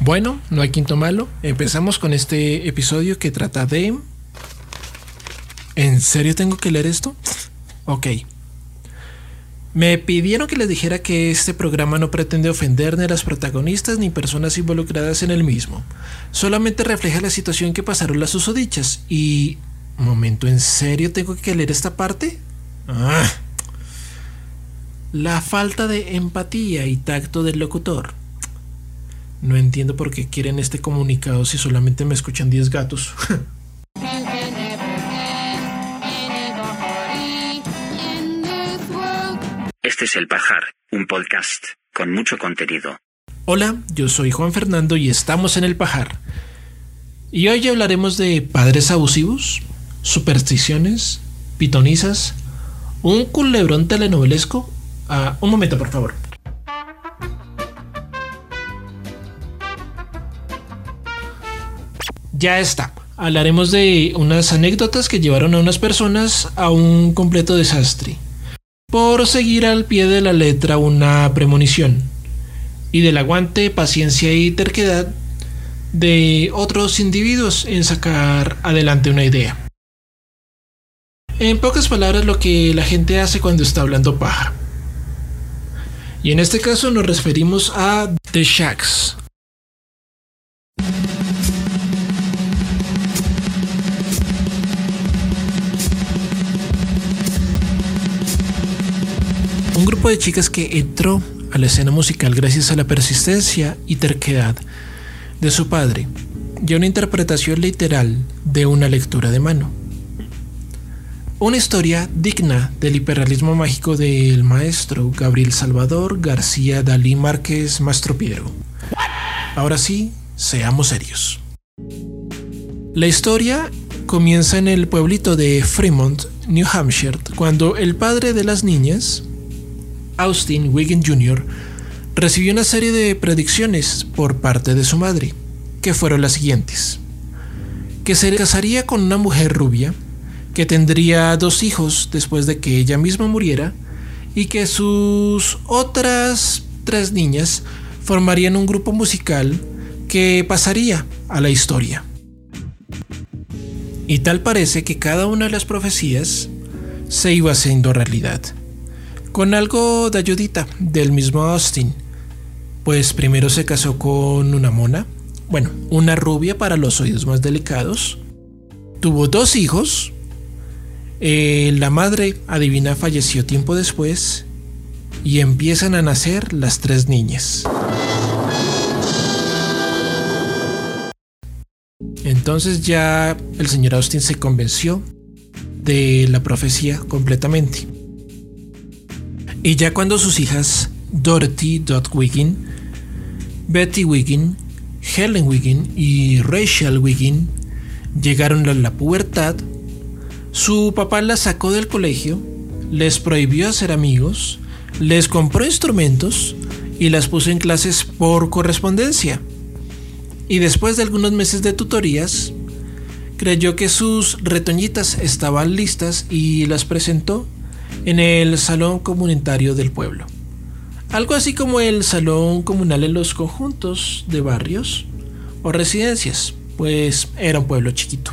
Bueno, no hay quinto malo. Empezamos con este episodio que trata de... ¿En serio tengo que leer esto? Ok. Me pidieron que les dijera que este programa no pretende ofender ni a las protagonistas ni personas involucradas en el mismo. Solamente refleja la situación que pasaron las susodichas. Y... Momento, ¿en serio tengo que leer esta parte? Ah. La falta de empatía y tacto del locutor. No entiendo por qué quieren este comunicado si solamente me escuchan 10 gatos. Este es El Pajar, un podcast con mucho contenido. Hola, yo soy Juan Fernando y estamos en El Pajar. Y hoy hablaremos de padres abusivos, supersticiones, pitonizas, un culebrón telenovelesco. Ah, un momento, por favor. Ya está. Hablaremos de unas anécdotas que llevaron a unas personas a un completo desastre. Por seguir al pie de la letra una premonición. Y del aguante, paciencia y terquedad de otros individuos en sacar adelante una idea. En pocas palabras, lo que la gente hace cuando está hablando paja. Y en este caso nos referimos a The Shacks, Grupo de chicas que entró a la escena musical gracias a la persistencia y terquedad de su padre y a una interpretación literal de una lectura de mano. Una historia digna del hiperrealismo mágico del maestro Gabriel Salvador García Dalí Márquez Mastropiero. Ahora sí, seamos serios. La historia comienza en el pueblito de Fremont, New Hampshire, cuando el padre de las niñas, Austin Wiggin Jr., recibió una serie de predicciones por parte de su madre, que fueron las siguientes. Que se casaría con una mujer rubia, que tendría dos hijos después de que ella misma muriera, y que sus otras tres niñas formarían un grupo musical que pasaría a la historia. Y tal parece que cada una de las profecías se iba haciendo realidad con algo de ayudita del mismo Austin. Pues primero se casó con una mona, bueno, una rubia para los oídos más delicados. Tuvo dos hijos. Eh, la madre, adivina, falleció tiempo después. Y empiezan a nacer las tres niñas. Entonces ya el señor Austin se convenció de la profecía completamente. Y ya cuando sus hijas Dorothy Dot Wiggin, Betty Wiggin, Helen Wiggin y Rachel Wiggin llegaron a la pubertad, su papá las sacó del colegio, les prohibió hacer amigos, les compró instrumentos y las puso en clases por correspondencia. Y después de algunos meses de tutorías, creyó que sus retoñitas estaban listas y las presentó en el salón comunitario del pueblo. Algo así como el salón comunal en los conjuntos de barrios o residencias, pues era un pueblo chiquito.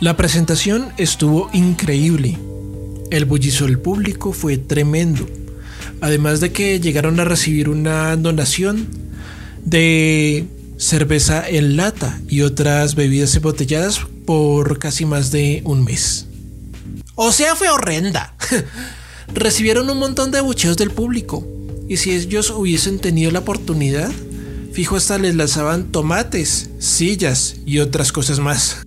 La presentación estuvo increíble. El bullizo del público fue tremendo. Además de que llegaron a recibir una donación de cerveza en lata y otras bebidas embotelladas por casi más de un mes. O sea, fue horrenda. Recibieron un montón de abucheos del público. Y si ellos hubiesen tenido la oportunidad, fijo hasta les lanzaban tomates, sillas y otras cosas más.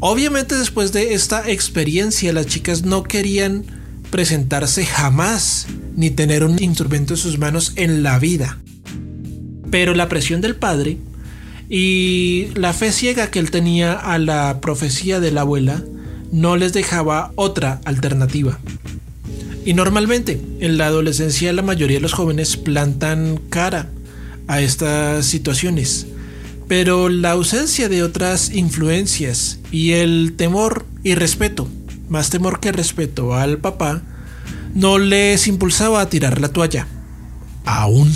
Obviamente después de esta experiencia las chicas no querían presentarse jamás ni tener un instrumento en sus manos en la vida. Pero la presión del padre y la fe ciega que él tenía a la profecía de la abuela no les dejaba otra alternativa. Y normalmente en la adolescencia la mayoría de los jóvenes plantan cara a estas situaciones, pero la ausencia de otras influencias y el temor y respeto, más temor que respeto al papá, no les impulsaba a tirar la toalla. Aún.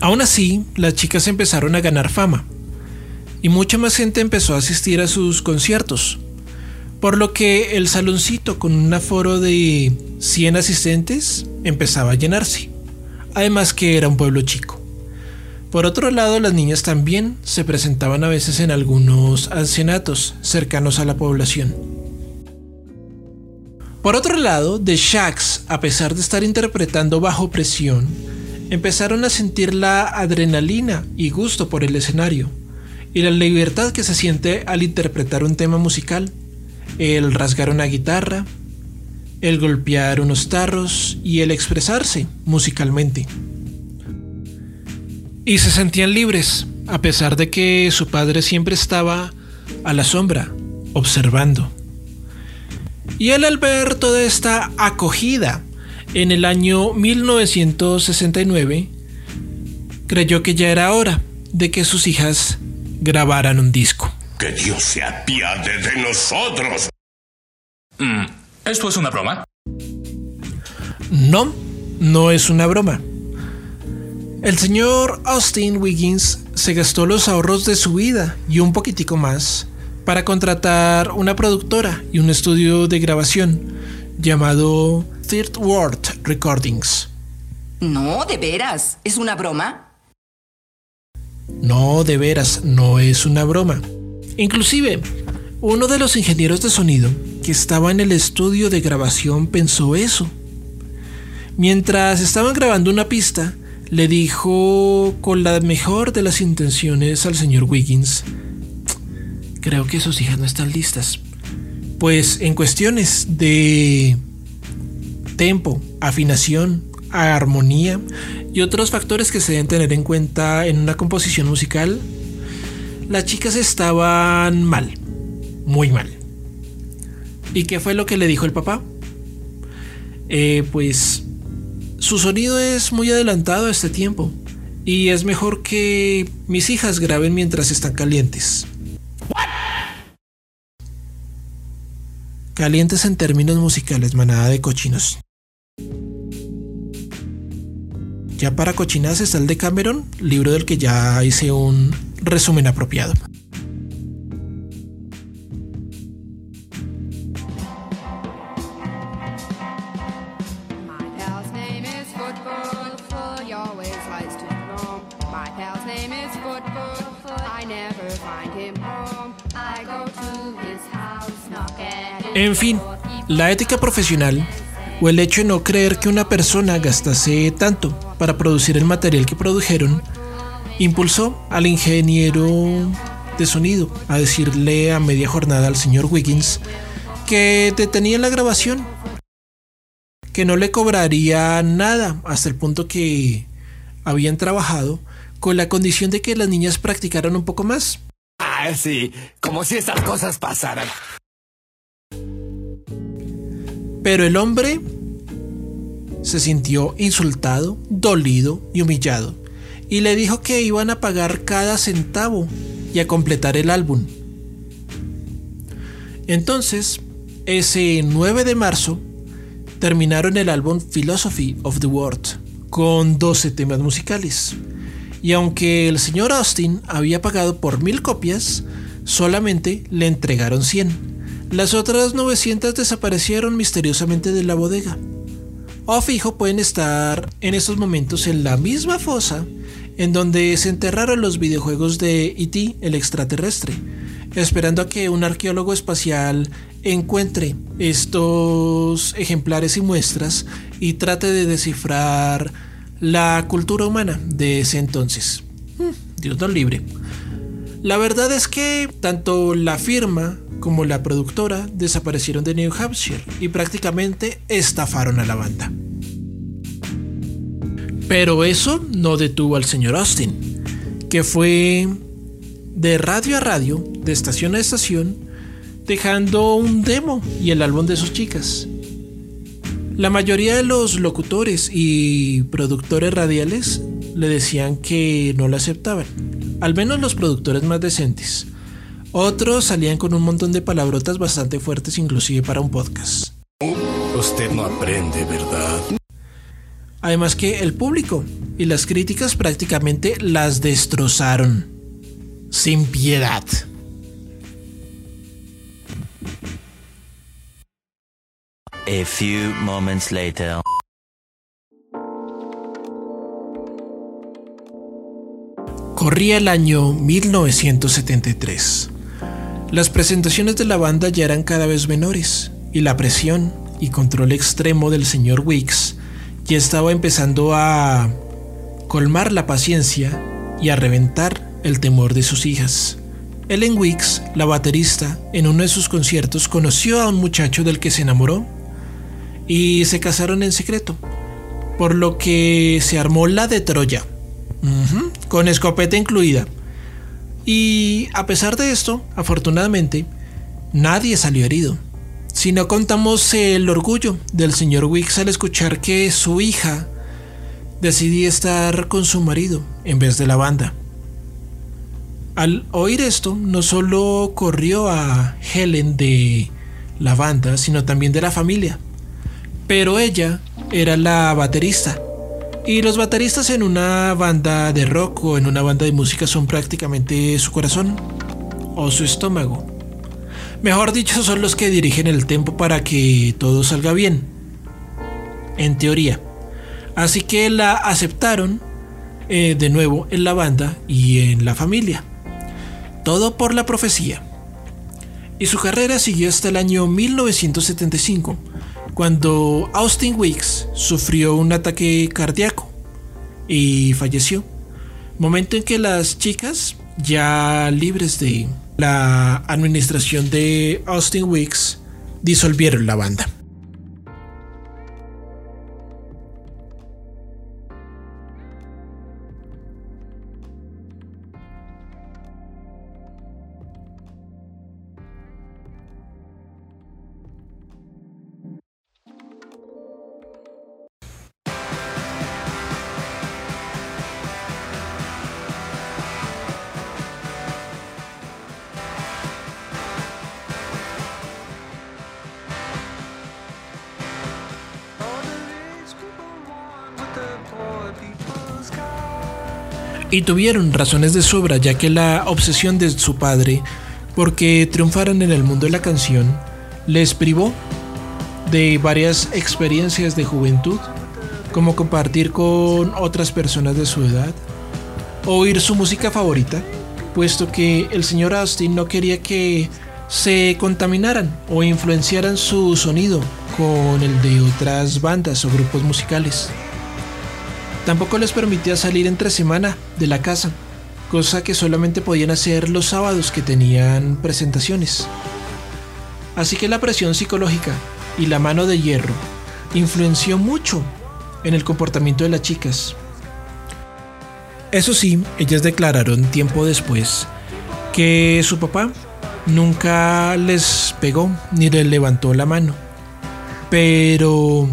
Aún así, las chicas empezaron a ganar fama y mucha más gente empezó a asistir a sus conciertos, por lo que el saloncito con un aforo de 100 asistentes empezaba a llenarse, además que era un pueblo chico. Por otro lado, las niñas también se presentaban a veces en algunos ancianatos cercanos a la población. Por otro lado, The Shacks, a pesar de estar interpretando bajo presión, empezaron a sentir la adrenalina y gusto por el escenario y la libertad que se siente al interpretar un tema musical, el rasgar una guitarra, el golpear unos tarros y el expresarse musicalmente. Y se sentían libres, a pesar de que su padre siempre estaba a la sombra, observando. Y él al ver toda esta acogida en el año 1969, creyó que ya era hora de que sus hijas grabaran un disco. Que Dios se apiade de nosotros. Mm, ¿Esto es una broma? No, no es una broma. El señor Austin Wiggins se gastó los ahorros de su vida y un poquitico más para contratar una productora y un estudio de grabación llamado Third World Recordings. No, de veras, ¿es una broma? No, de veras, no es una broma. Inclusive, uno de los ingenieros de sonido que estaba en el estudio de grabación pensó eso. Mientras estaban grabando una pista, le dijo con la mejor de las intenciones al señor Wiggins, creo que sus hijas no están listas. Pues en cuestiones de tempo, afinación, armonía y otros factores que se deben tener en cuenta en una composición musical, las chicas estaban mal, muy mal. ¿Y qué fue lo que le dijo el papá? Eh, pues su sonido es muy adelantado a este tiempo y es mejor que mis hijas graben mientras están calientes. Calientes en términos musicales, manada de cochinos. Ya para cochinadas está el de Cameron, libro del que ya hice un resumen apropiado. En fin, la ética profesional o el hecho de no creer que una persona gastase tanto para producir el material que produjeron impulsó al ingeniero de sonido a decirle a media jornada al señor Wiggins que detenía la grabación, que no le cobraría nada hasta el punto que habían trabajado con la condición de que las niñas practicaran un poco más. Ah, sí, como si estas cosas pasaran. Pero el hombre se sintió insultado, dolido y humillado, y le dijo que iban a pagar cada centavo y a completar el álbum. Entonces, ese 9 de marzo, terminaron el álbum Philosophy of the World, con 12 temas musicales. Y aunque el señor Austin había pagado por mil copias, solamente le entregaron 100. Las otras 900 desaparecieron misteriosamente de la bodega. O fijo pueden estar en estos momentos en la misma fosa en donde se enterraron los videojuegos de E.T. el extraterrestre, esperando a que un arqueólogo espacial encuentre estos ejemplares y muestras y trate de descifrar la cultura humana de ese entonces. Mm, Dios nos libre. La verdad es que tanto la firma como la productora desaparecieron de New Hampshire y prácticamente estafaron a la banda. Pero eso no detuvo al señor Austin, que fue de radio a radio, de estación a estación, dejando un demo y el álbum de sus chicas. La mayoría de los locutores y productores radiales le decían que no la aceptaban, al menos los productores más decentes. Otros salían con un montón de palabrotas bastante fuertes inclusive para un podcast. Usted no aprende, ¿verdad? Además que el público y las críticas prácticamente las destrozaron. Sin piedad. A few moments later. Corría el año 1973. Las presentaciones de la banda ya eran cada vez menores y la presión y control extremo del señor Weeks ya estaba empezando a colmar la paciencia y a reventar el temor de sus hijas. Ellen Weeks, la baterista, en uno de sus conciertos conoció a un muchacho del que se enamoró y se casaron en secreto, por lo que se armó la de Troya, Con escopeta incluida. Y a pesar de esto, afortunadamente, nadie salió herido. Si no contamos el orgullo del señor Weeks al escuchar que su hija decidía estar con su marido en vez de la banda. Al oír esto, no solo corrió a Helen de la banda, sino también de la familia. Pero ella era la baterista. Y los bateristas en una banda de rock o en una banda de música son prácticamente su corazón o su estómago. Mejor dicho, son los que dirigen el tempo para que todo salga bien. En teoría. Así que la aceptaron eh, de nuevo en la banda y en la familia. Todo por la profecía. Y su carrera siguió hasta el año 1975, cuando Austin Weeks sufrió un ataque cardíaco y falleció. Momento en que las chicas, ya libres de la administración de Austin Weeks, disolvieron la banda. Y tuvieron razones de sobra, ya que la obsesión de su padre porque triunfaran en el mundo de la canción les privó de varias experiencias de juventud, como compartir con otras personas de su edad, oír su música favorita, puesto que el señor Austin no quería que se contaminaran o influenciaran su sonido con el de otras bandas o grupos musicales. Tampoco les permitía salir entre semana de la casa, cosa que solamente podían hacer los sábados que tenían presentaciones. Así que la presión psicológica y la mano de hierro influenció mucho en el comportamiento de las chicas. Eso sí, ellas declararon tiempo después que su papá nunca les pegó ni les levantó la mano, pero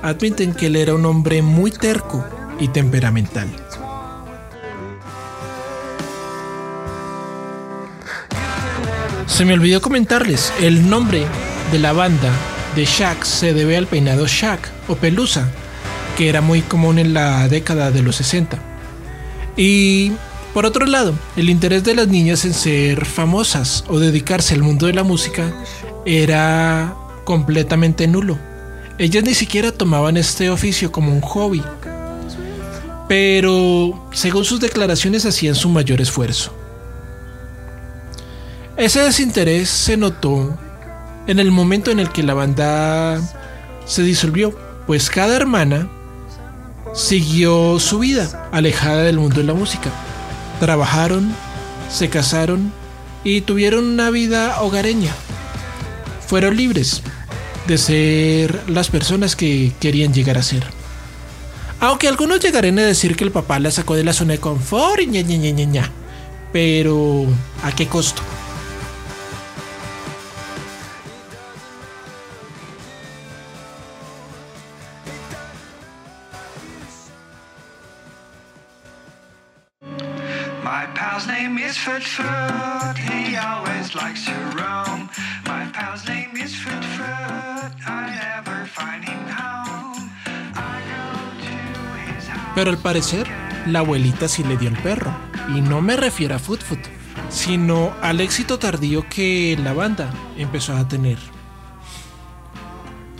admiten que él era un hombre muy terco y temperamental. Se me olvidó comentarles, el nombre de la banda de Shaq se debe al peinado Shaq o pelusa, que era muy común en la década de los 60. Y por otro lado, el interés de las niñas en ser famosas o dedicarse al mundo de la música era completamente nulo. Ellas ni siquiera tomaban este oficio como un hobby, pero según sus declaraciones hacían su mayor esfuerzo. Ese desinterés se notó en el momento en el que la banda se disolvió, pues cada hermana siguió su vida alejada del mundo de la música. Trabajaron, se casaron y tuvieron una vida hogareña. Fueron libres de ser las personas que querían llegar a ser. Aunque algunos llegarán a decir que el papá la sacó de la zona de confort y ña ña ña ña ña. Pero, ¿a qué costo? Pero al parecer, la abuelita sí le dio el perro. Y no me refiero a Foot Foot, sino al éxito tardío que la banda empezó a tener.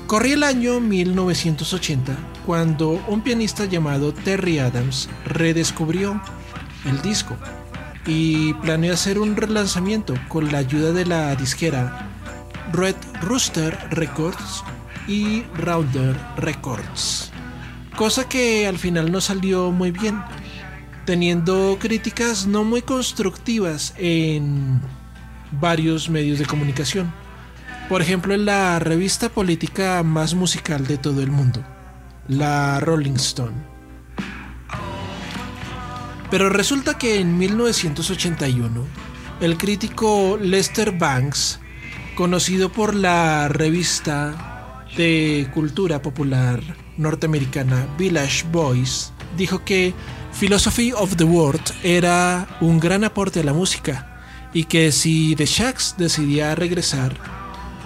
Corría el año 1980 cuando un pianista llamado Terry Adams redescubrió el disco y planeó hacer un relanzamiento con la ayuda de la disquera Red Rooster Records y Rounder Records. Cosa que al final no salió muy bien, teniendo críticas no muy constructivas en varios medios de comunicación. Por ejemplo, en la revista política más musical de todo el mundo, la Rolling Stone. Pero resulta que en 1981, el crítico Lester Banks, conocido por la revista de cultura popular norteamericana Village Voice, dijo que Philosophy of the World era un gran aporte a la música y que si The Shacks decidía regresar,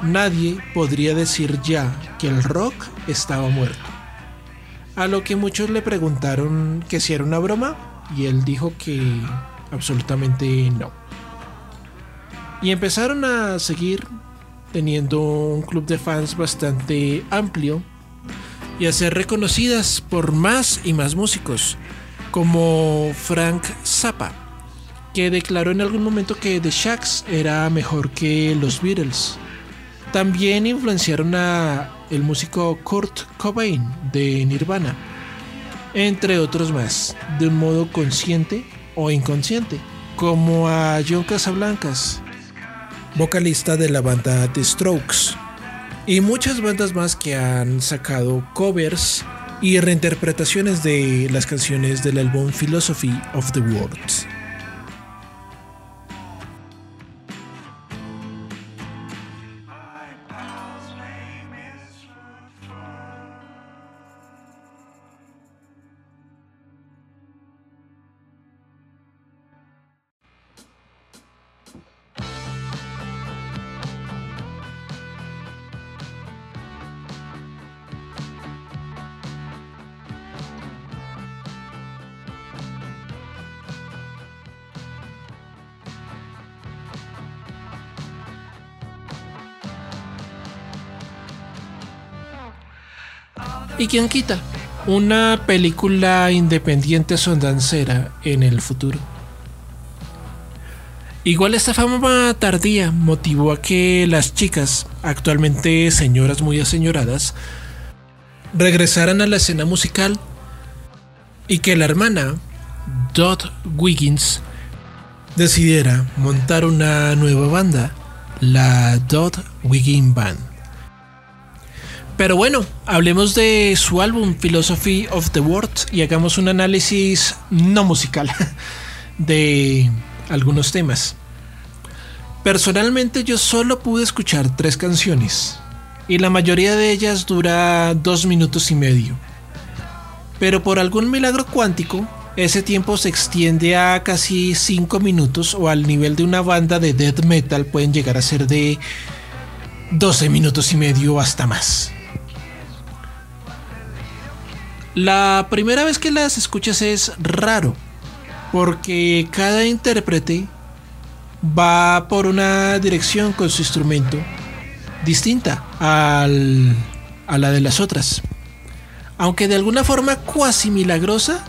nadie podría decir ya que el rock estaba muerto. A lo que muchos le preguntaron que si era una broma y él dijo que absolutamente no. Y empezaron a seguir teniendo un club de fans bastante amplio y a ser reconocidas por más y más músicos, como Frank Zappa, que declaró en algún momento que The Shacks era mejor que los Beatles. También influenciaron a el músico Kurt Cobain de Nirvana, entre otros más, de un modo consciente o inconsciente, como a John Casablancas, vocalista de la banda The Strokes, y muchas bandas más que han sacado covers y reinterpretaciones de las canciones del álbum Philosophy of the World. ¿Y quién quita? Una película independiente sondancera en el futuro. Igual esta fama tardía motivó a que las chicas, actualmente señoras muy aseñoradas, regresaran a la escena musical y que la hermana, Dot Wiggins, decidiera montar una nueva banda, la Dot Wiggin Band. Pero bueno, hablemos de su álbum Philosophy of the World y hagamos un análisis no musical de algunos temas. Personalmente yo solo pude escuchar tres canciones y la mayoría de ellas dura dos minutos y medio. Pero por algún milagro cuántico, ese tiempo se extiende a casi cinco minutos o al nivel de una banda de death metal pueden llegar a ser de 12 minutos y medio hasta más. La primera vez que las escuchas es raro, porque cada intérprete va por una dirección con su instrumento distinta a la de las otras. Aunque de alguna forma cuasi milagrosa,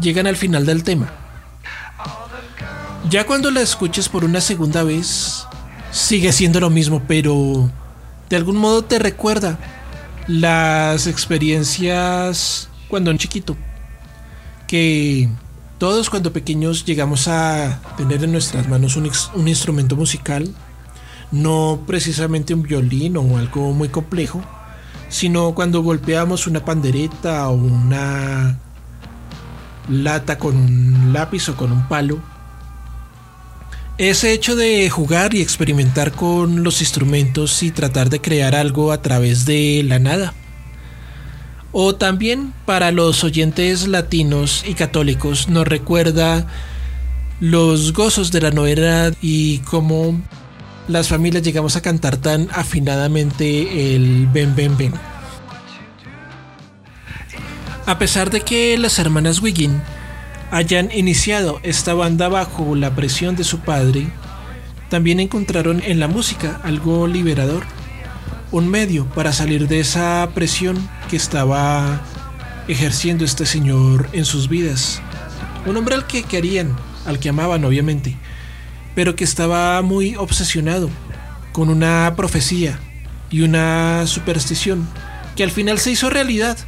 llegan al final del tema. Ya cuando la escuches por una segunda vez, sigue siendo lo mismo, pero de algún modo te recuerda las experiencias cuando un chiquito, que todos cuando pequeños llegamos a tener en nuestras manos un, instrumento musical, no precisamente un violín o algo muy complejo, sino cuando golpeamos una pandereta o una lata con un lápiz o con un palo. Ese hecho de jugar y experimentar con los instrumentos y tratar de crear algo a través de la nada. O también para los oyentes latinos y católicos nos recuerda los gozos de la novedad y cómo las familias llegamos a cantar tan afinadamente el Ben Ben Ben. A pesar de que las hermanas Wiggin hayan iniciado esta banda bajo la presión de su padre, también encontraron en la música algo liberador, un medio para salir de esa presión que estaba ejerciendo este señor en sus vidas. Un hombre al que querían, al que amaban obviamente, pero que estaba muy obsesionado con una profecía y una superstición que al final se hizo realidad,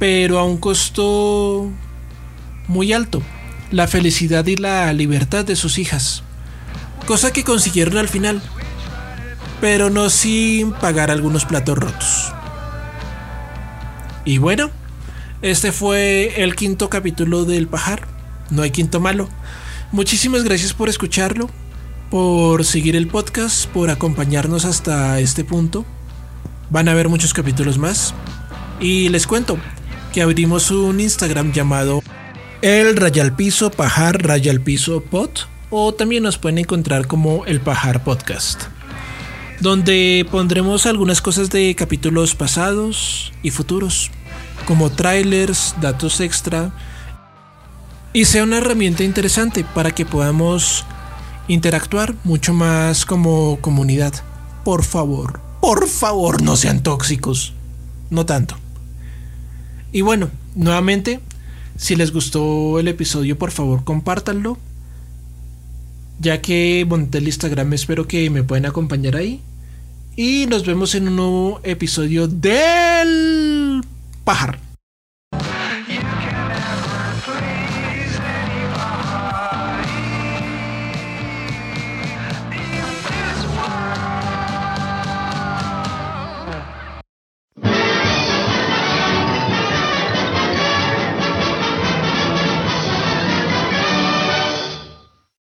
pero a un costo muy alto, la felicidad y la libertad de sus hijas, cosa que consiguieron al final, pero no sin pagar algunos platos rotos. Y bueno, este fue el quinto capítulo del pajar, no hay quinto malo. Muchísimas gracias por escucharlo, por seguir el podcast, por acompañarnos hasta este punto. Van a haber muchos capítulos más. Y les cuento que abrimos un Instagram llamado el Rayal Piso Pajar Rayal Piso Pod o también nos pueden encontrar como el Pajar Podcast donde pondremos algunas cosas de capítulos pasados y futuros como trailers, datos extra y sea una herramienta interesante para que podamos interactuar mucho más como comunidad. Por favor, por favor, no sean tóxicos. No tanto. Y bueno, nuevamente, si les gustó el episodio, por favor, compártanlo. Ya que monté el Instagram, espero que me puedan acompañar ahí. Y nos vemos en un nuevo episodio del Pajar.